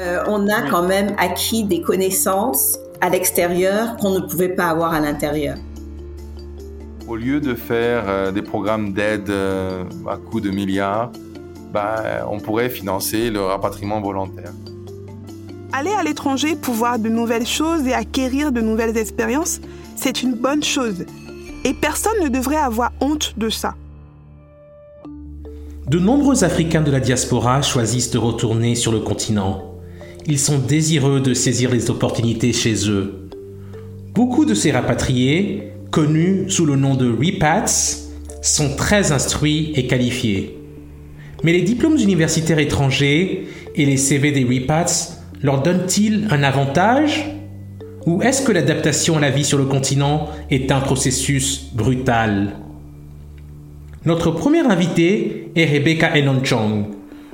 Euh, on a quand même acquis des connaissances à l'extérieur qu'on ne pouvait pas avoir à l'intérieur. Au lieu de faire euh, des programmes d'aide euh, à coût de milliards, bah, on pourrait financer le rapatriement volontaire. Aller à l'étranger pour voir de nouvelles choses et acquérir de nouvelles expériences, c'est une bonne chose. Et personne ne devrait avoir honte de ça. De nombreux Africains de la diaspora choisissent de retourner sur le continent. Ils sont désireux de saisir les opportunités chez eux. Beaucoup de ces rapatriés, connus sous le nom de repats, sont très instruits et qualifiés. Mais les diplômes universitaires étrangers et les CV des repats leur donnent-ils un avantage? Ou est-ce que l'adaptation à la vie sur le continent est un processus brutal? Notre première invitée est Rebecca Enonchong,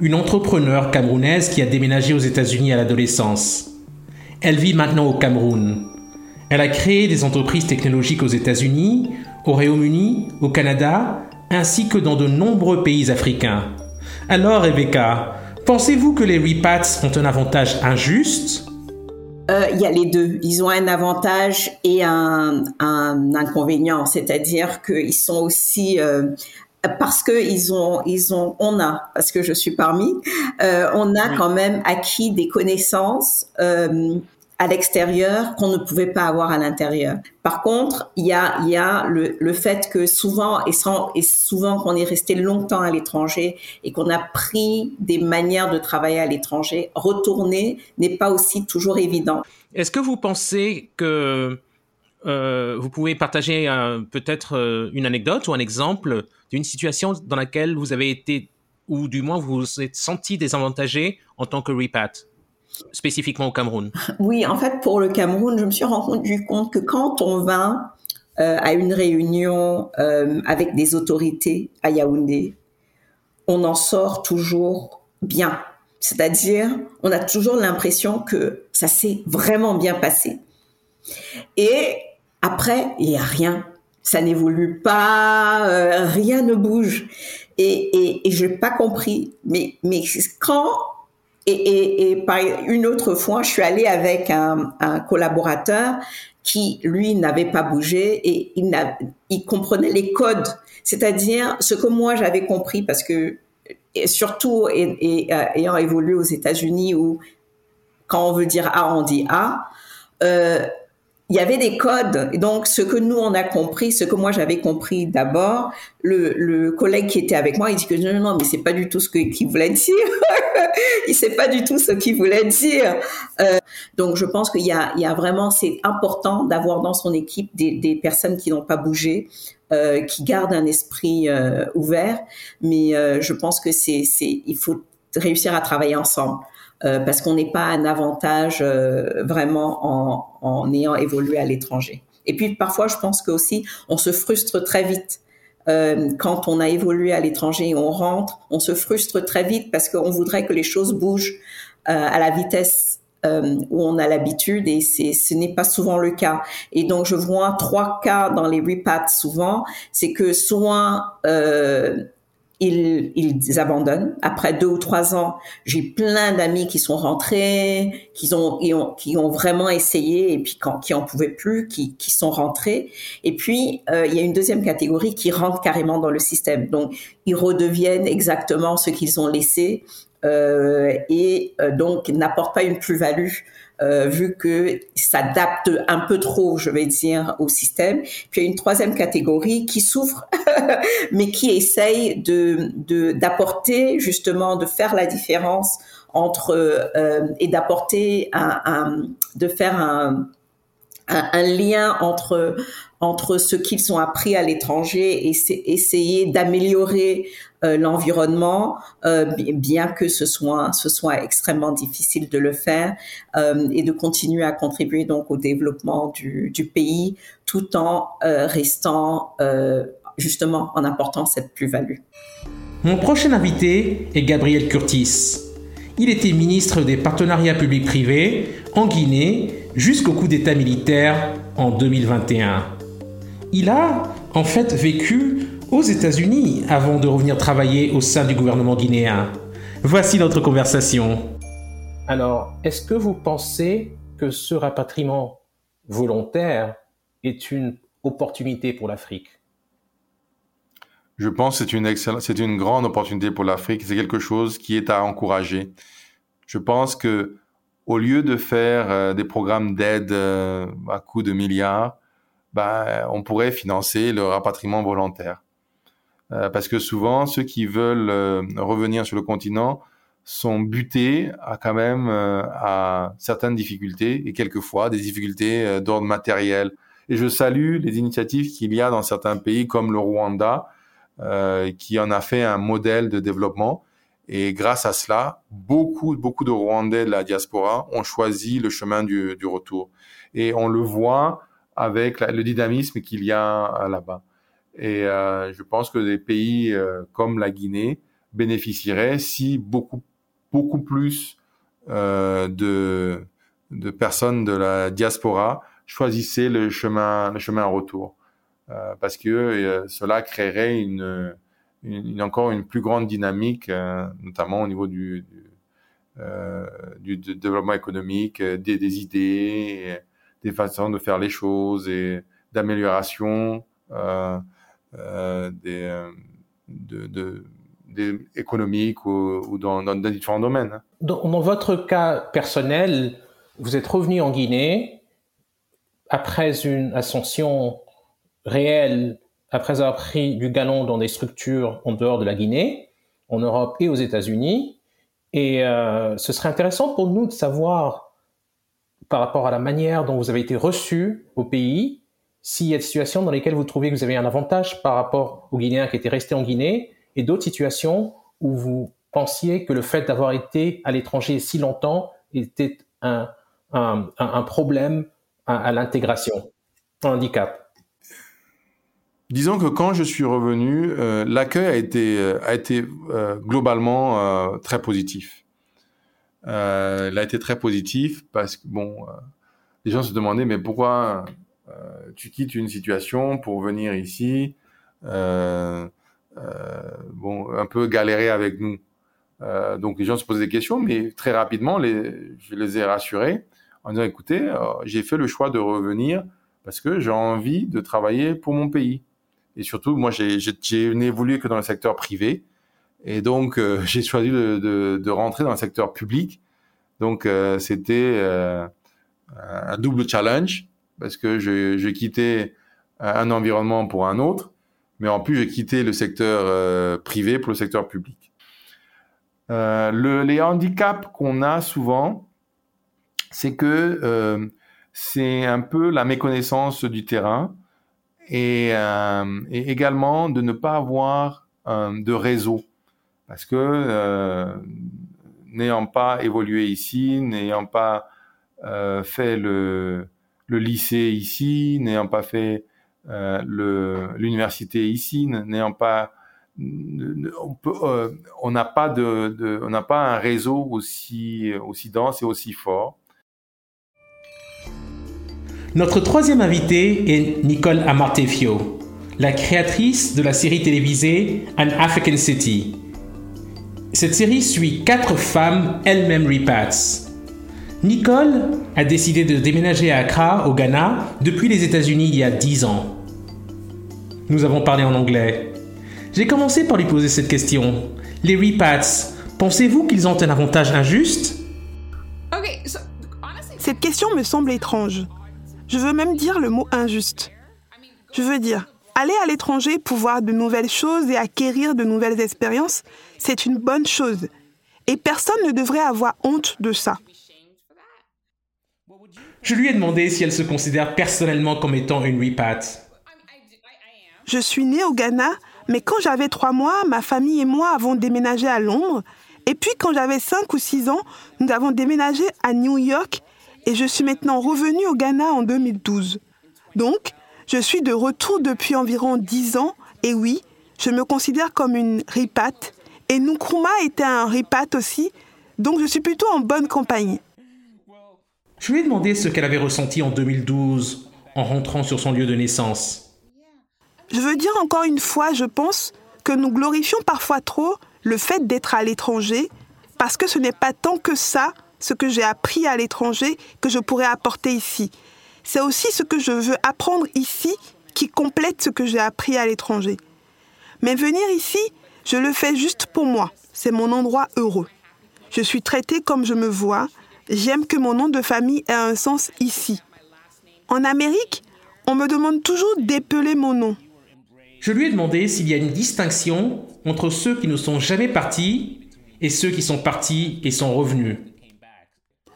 une entrepreneure camerounaise qui a déménagé aux États-Unis à l'adolescence. Elle vit maintenant au Cameroun. Elle a créé des entreprises technologiques aux États-Unis, au Royaume-Uni, au Canada, ainsi que dans de nombreux pays africains. Alors, Rebecca, pensez-vous que les repats ont un avantage injuste? Euh, il y a les deux. Ils ont un avantage et un, inconvénient, c'est-à-dire qu'ils sont aussi euh, parce que ils ont, ils ont, on a, parce que je suis parmi, euh, on a quand même acquis des connaissances à l'extérieur qu'on ne pouvait pas avoir à l'intérieur. Par contre, il y a, il y a le, le fait que souvent, et, sans, et souvent qu'on est resté longtemps à l'étranger et qu'on a pris des manières de travailler à l'étranger, retourner n'est pas aussi toujours évident. Est-ce que vous pensez que euh, vous pouvez partager peut-être euh, une anecdote ou un exemple d'une situation dans laquelle vous avez été, ou du moins vous vous êtes senti désavantagé en tant que repat spécifiquement au Cameroun Oui, en fait, pour le Cameroun, je me suis rendu compte que quand on va euh, à une réunion euh, avec des autorités à Yaoundé, on en sort toujours bien. C'est-à-dire, on a toujours l'impression que ça s'est vraiment bien passé. Et après, il n'y a rien. Ça n'évolue pas, euh, rien ne bouge. Et, je n'ai pas compris. Mais, quand et, une autre fois, je suis allée avec un, collaborateur qui, lui, n'avait pas bougé et il, comprenait les codes, c'est-à-dire ce que moi j'avais compris parce que, surtout euh, ayant évolué aux États-Unis où quand on veut dire A, on dit A, euh, il y avait des codes. Donc, ce que nous, on a compris, ce que moi, j'avais compris d'abord, le, le, collègue qui était avec moi, il dit que non, non, mais c'est pas du tout ce qu'il voulait dire. il sait pas du tout ce qu'il voulait dire. Euh, donc, je pense qu'il y y a vraiment, c'est important d'avoir dans son équipe des, des personnes qui n'ont pas bougé, euh, qui gardent un esprit euh, ouvert. Mais euh, je pense que c'est, il faut réussir à travailler ensemble. Euh, parce qu'on n'est pas un avantage euh, vraiment en, en, ayant évolué à l'étranger. Et puis parfois, je pense que aussi, on se frustre très vite. Euh, quand on a évolué à l'étranger et on rentre, on se frustre très vite parce qu'on voudrait que les choses bougent à la vitesse où on a l'habitude et c'est ce n'est pas souvent le cas. Et donc je vois trois cas dans les repats souvent, c'est que soit euh, ils, abandonnent. Après deux ou trois ans, j'ai plein d'amis qui sont rentrés, qui ont, ont, vraiment essayé et puis quand, qui en pouvaient plus, qui, qui sont rentrés. Et puis euh, il y a une deuxième catégorie qui rentre carrément dans le système. Donc ils redeviennent exactement ce qu'ils ont laissé et euh, donc n'apportent pas une plus-value euh, vu que s'adapte un peu trop, je vais dire, au système. Puis il y a une troisième catégorie qui souffre, mais qui essaye de d'apporter justement, de faire la différence entre euh, et d'apporter un, un, de faire un un, lien entre entre ce qu'ils ont appris à l'étranger et essayer d'améliorer euh, l'environnement, euh, bien que ce soit extrêmement difficile de le faire, euh, et de continuer à contribuer donc au développement du, du pays, tout en restant justement en apportant cette plus-value. Mon prochain invité est Gabriel Curtis. Il était ministre des partenariats publics-privés en Guinée jusqu'au coup d'État militaire en 2021. Il a en fait vécu aux États-Unis avant de revenir travailler au sein du gouvernement guinéen. Voici notre conversation. Alors, est-ce que vous pensez que ce rapatriement volontaire est une opportunité pour l'Afrique? Je pense que c'est une, c'est une grande opportunité pour l'Afrique. C'est quelque chose qui est à encourager. Je pense que au lieu de faire euh, des programmes d'aide euh, à coût de milliards, bah, on pourrait financer le rapatriement volontaire. Euh, parce que souvent, ceux qui veulent revenir sur le continent sont butés à quand même à certaines difficultés et quelquefois des difficultés d'ordre matériel. Et je salue les initiatives qu'il y a dans certains pays comme le Rwanda, qui en a fait un modèle de développement et grâce à cela, beaucoup, beaucoup de Rwandais de la diaspora ont choisi le chemin du retour. Et on le voit avec le dynamisme qu'il y a là-bas. Et euh, je pense que des pays euh, comme la Guinée bénéficieraient si beaucoup, beaucoup plus euh, de, de personnes de la diaspora choisissaient le chemin, le chemin retour. Euh, parce que euh, cela créerait une, une, encore une plus grande dynamique, euh, notamment au niveau du, du, euh, du développement économique, des, des, idées, des façons de faire les choses et d'amélioration euh, des, de, de, des économiques ou, ou dans, dans, différents domaines. Dans, dans votre cas personnel, vous êtes revenu en Guinée après une ascension réelle après avoir pris du galon dans des structures en dehors de la Guinée, en Europe et aux États-Unis. Et euh, ce serait intéressant pour nous de savoir, par rapport à la manière dont vous avez été reçu au pays, s'il y a des situations dans lesquelles vous trouvez que vous avez un avantage par rapport aux Guinéens qui étaient restés en Guinée, et d'autres situations où vous pensiez que le fait d'avoir été à l'étranger si longtemps était un, problème à, l'intégration, un handicap? Disons que quand je suis revenu, euh, l'accueil a été, euh, euh, globalement très positif. Il a été très positif parce que, bon, les gens se demandaient, mais pourquoi tu quittes une situation pour venir ici, bon, un peu galérer avec nous. donc les gens se posaient des questions, mais très rapidement, les, je les ai rassurés en disant, écoutez, j'ai fait le choix de revenir parce que j'ai envie de travailler pour mon pays. Et surtout, moi, j'ai évolué que dans le secteur privé. Et donc, euh, j'ai choisi de, de, de, rentrer dans le secteur public. Donc, euh, c'était euh, un double challenge parce que je quittais un environnement pour un autre, mais en plus, j'ai quitté le secteur euh, privé pour le secteur public. Euh, le, les handicaps qu'on a souvent, c'est que c'est un peu la méconnaissance du terrain et, euh, également de ne pas avoir euh, de réseau parce que euh, n'ayant pas évolué ici, n'ayant pas euh, fait le, le, lycée ici, n'ayant pas fait euh, l'université ici, n'ayant pas euh, on n'a pas de, on n'a pas un réseau aussi aussi dense et aussi fort notre troisième invitée est Nicole Amartefio, la créatrice de la série télévisée An African City. Cette série suit quatre femmes, elles-mêmes repats. Nicole a décidé de déménager à Accra, au Ghana, depuis les États-Unis il y a dix ans. Nous avons parlé en anglais. J'ai commencé par lui poser cette question. Les repats, pensez-vous qu'ils ont un avantage injuste? Cette question me semble étrange. Je veux même dire le mot injuste. Je veux dire, aller à l'étranger pour voir de nouvelles choses et acquérir de nouvelles expériences, c'est une bonne chose. Et personne ne devrait avoir honte de ça. Je lui ai demandé si elle se considère personnellement comme étant une repat. Je suis née au Ghana, mais quand j'avais trois mois, ma famille et moi avons déménagé à Londres. Et puis quand j'avais cinq ou six ans, nous avons déménagé à New York et je suis maintenant revenue au Ghana en 2012. Donc, je suis de retour depuis environ dix ans et oui, je me considère comme une ripat. Et Nkrumah était un ripat aussi, donc je suis plutôt en bonne compagnie. Je lui ai demandé ce qu'elle avait ressenti en 2012 en rentrant sur son lieu de naissance. Je veux dire encore une fois, je pense que nous glorifions parfois trop le fait d'être à l'étranger, parce que ce n'est pas tant que ça, ce que j'ai appris à l'étranger, que je pourrais apporter ici. C'est aussi ce que je veux apprendre ici qui complète ce que j'ai appris à l'étranger. Mais venir ici, je le fais juste pour moi. C'est mon endroit heureux. Je suis traitée comme je me vois. J'aime que mon nom de famille ait un sens ici. En Amérique, on me demande toujours d'épeler mon nom. Je lui ai demandé s'il y a une distinction entre ceux qui ne sont jamais partis et ceux qui sont partis et sont revenus.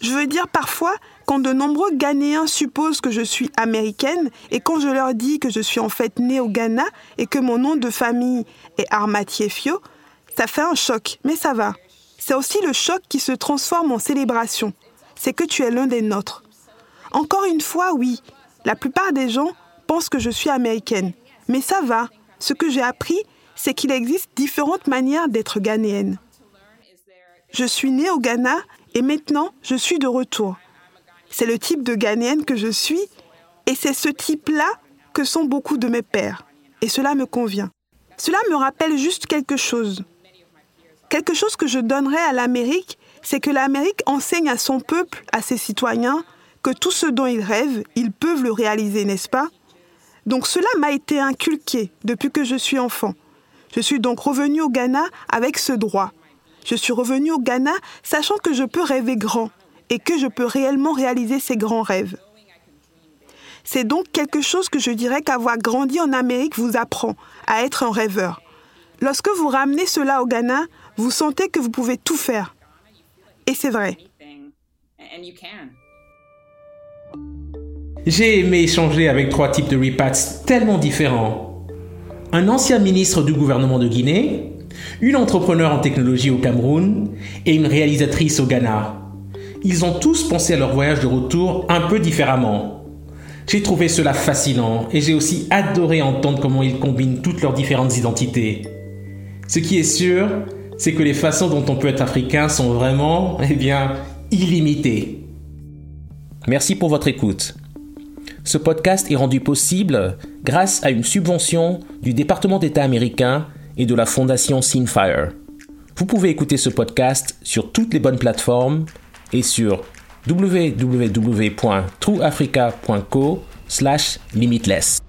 Je veux dire parfois, quand de nombreux Ghanéens supposent que je suis américaine et quand je leur dis que je suis en fait née au Ghana et que mon nom de famille est Armatiefio, ça fait un choc, mais ça va. C'est aussi le choc qui se transforme en célébration. C'est que tu es l'un des nôtres. Encore une fois, oui, la plupart des gens pensent que je suis américaine. Mais ça va. Ce que j'ai appris, c'est qu'il existe différentes manières d'être ghanéenne. Je suis née au Ghana et maintenant, je suis de retour. C'est le type de Ghanéenne que je suis et c'est ce type-là que sont beaucoup de mes pères. Et cela me convient. Cela me rappelle juste quelque chose. Quelque chose que je donnerais à l'Amérique, c'est que l'Amérique enseigne à son peuple, à ses citoyens, que tout ce dont ils rêvent, ils peuvent le réaliser, n'est-ce pas? Donc cela m'a été inculqué depuis que je suis enfant. Je suis donc revenu au Ghana avec ce droit. Je suis revenu au Ghana sachant que je peux rêver grand et que je peux réellement réaliser ces grands rêves. C'est donc quelque chose que je dirais qu'avoir grandi en Amérique vous apprend à être un rêveur. Lorsque vous ramenez cela au Ghana, vous sentez que vous pouvez tout faire. Et c'est vrai. J'ai aimé échanger avec trois types de repats tellement différents. Un ancien ministre du gouvernement de Guinée, une entrepreneur en technologie au Cameroun et une réalisatrice au Ghana. Ils ont tous pensé à leur voyage de retour un peu différemment. J'ai trouvé cela fascinant et j'ai aussi adoré entendre comment ils combinent toutes leurs différentes identités. Ce qui est sûr, c'est que les façons dont on peut être africain sont vraiment, eh bien, illimitées. Merci pour votre écoute. Ce podcast est rendu possible grâce à une subvention du département d'État américain et de la fondation Sinfire. Vous pouvez écouter ce podcast sur toutes les bonnes plateformes et sur www.trueafrica.co/limitless.